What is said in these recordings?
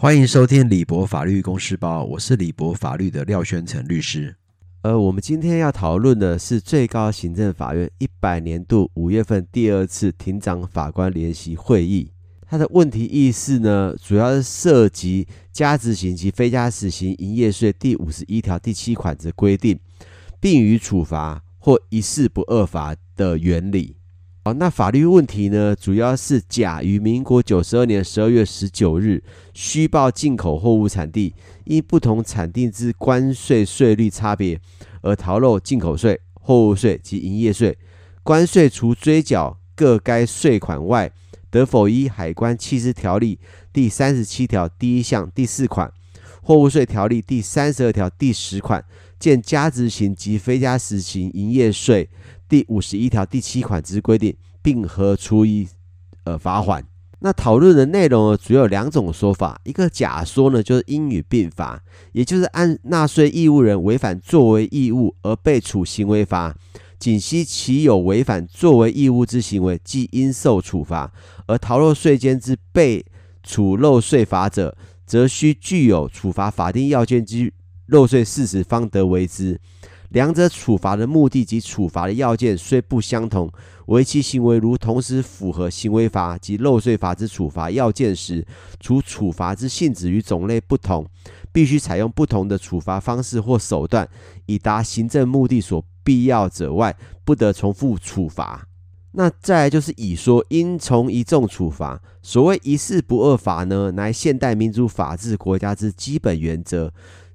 欢迎收听李博法律公司包，我是李博法律的廖宣成律师。呃，我们今天要讨论的是最高行政法院一百年度五月份第二次庭长法官联席会议。它的问题意识呢，主要是涉及加执行及非加执行营业税第五十一条第七款之规定，并予处罚或一事不二罚的原理。哦，那法律问题呢，主要是甲于民国九十二年十二月十九日虚报进口货物产地，因不同产地之关税税率差别而逃漏进口税、货物税及营业税。关税除追缴各该税款外，得否依海关契失条例第三十七条第一项第四款、货物税条例第三十二条第十款，见加执行及非加执行营业税。第五十一条第七款之规定，并合处以呃罚款。那讨论的内容呢，主要有两种说法。一个假说呢，就是应与并罚，也就是按纳税义务人违反作为义务而被处行为罚，仅系其有违反作为义务之行为，即应受处罚；而逃漏税监之被处漏税罚者，则需具有处罚法定要件之漏税事实，方得为之。两者处罚的目的及处罚的要件虽不相同，为其行为如同时符合行为法及漏税法之处罚要件时，除处罚之性质与种类不同，必须采用不同的处罚方式或手段，以达行政目的所必要者外，不得重复处罚。那再来就是乙说应从一重处罚。所谓一事不二罚呢，乃现代民主法治国家之基本原则。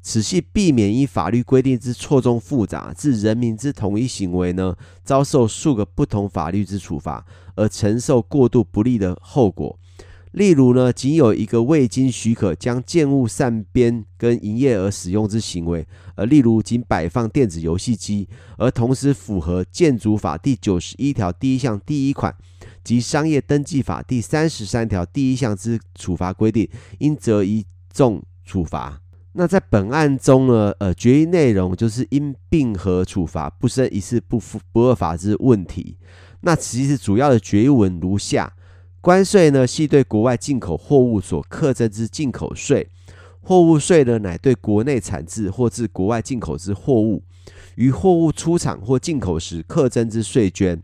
此系避免因法律规定之错综复杂，致人民之同一行为呢，遭受数个不同法律之处罚，而承受过度不利的后果。例如呢，仅有一个未经许可将建物散编跟营业而使用之行为，而例如仅摆放电子游戏机，而同时符合建筑法第九十一条第一项第一款及商业登记法第三十三条第一项之处罚规定，应择一重处罚。那在本案中呢，呃，决议内容就是因并合处罚，不生一事不不不二法之问题。那其实主要的决议文如下：关税呢，系对国外进口货物所课征之进口税；货物税呢，乃对国内产制或自国外进口之货物，于货物出厂或进口时课征之税捐。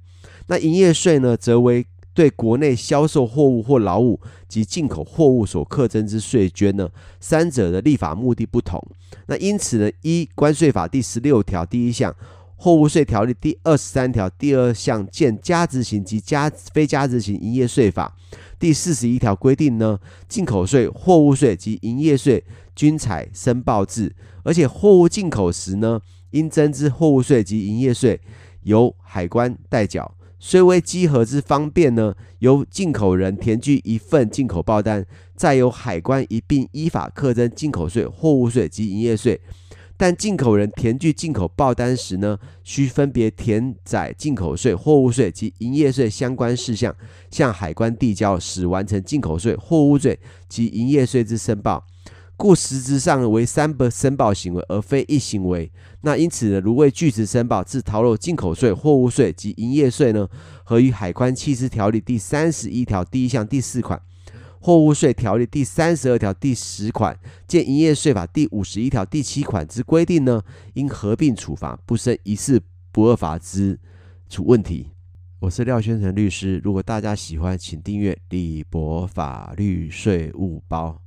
那营业税呢，则为对国内销售货物或劳务及进口货物所课征之税捐呢，三者的立法目的不同。那因此呢，一关税法第十六条第一项、货物税条例第二十三条第二项见加执行及加非加执行营业税法第四十一条规定呢，进口税、货物税及营业税均采申报制，而且货物进口时呢，应征之货物税及营业税由海关代缴。虽为稽核之方便呢，由进口人填具一份进口报单，再由海关一并依法课征进口税、货物税及营业税。但进口人填具进口报单时呢，需分别填载进口税、货物税及营业税相关事项，向海关递交，使完成进口税、货物税及营业税之申报。故实质上为三不申报行为，而非一行为。那因此呢，如未据实申报，自逃漏进口税、货物税及营业税呢，合于海关契失条例第三十一条第一项第四款、货物税条例第三十二条第十款、见营业税法第五十一条第七款之规定呢，应合并处罚，不生一事不二罚之处问题。我是廖宣成律师，如果大家喜欢，请订阅李博法律税务包。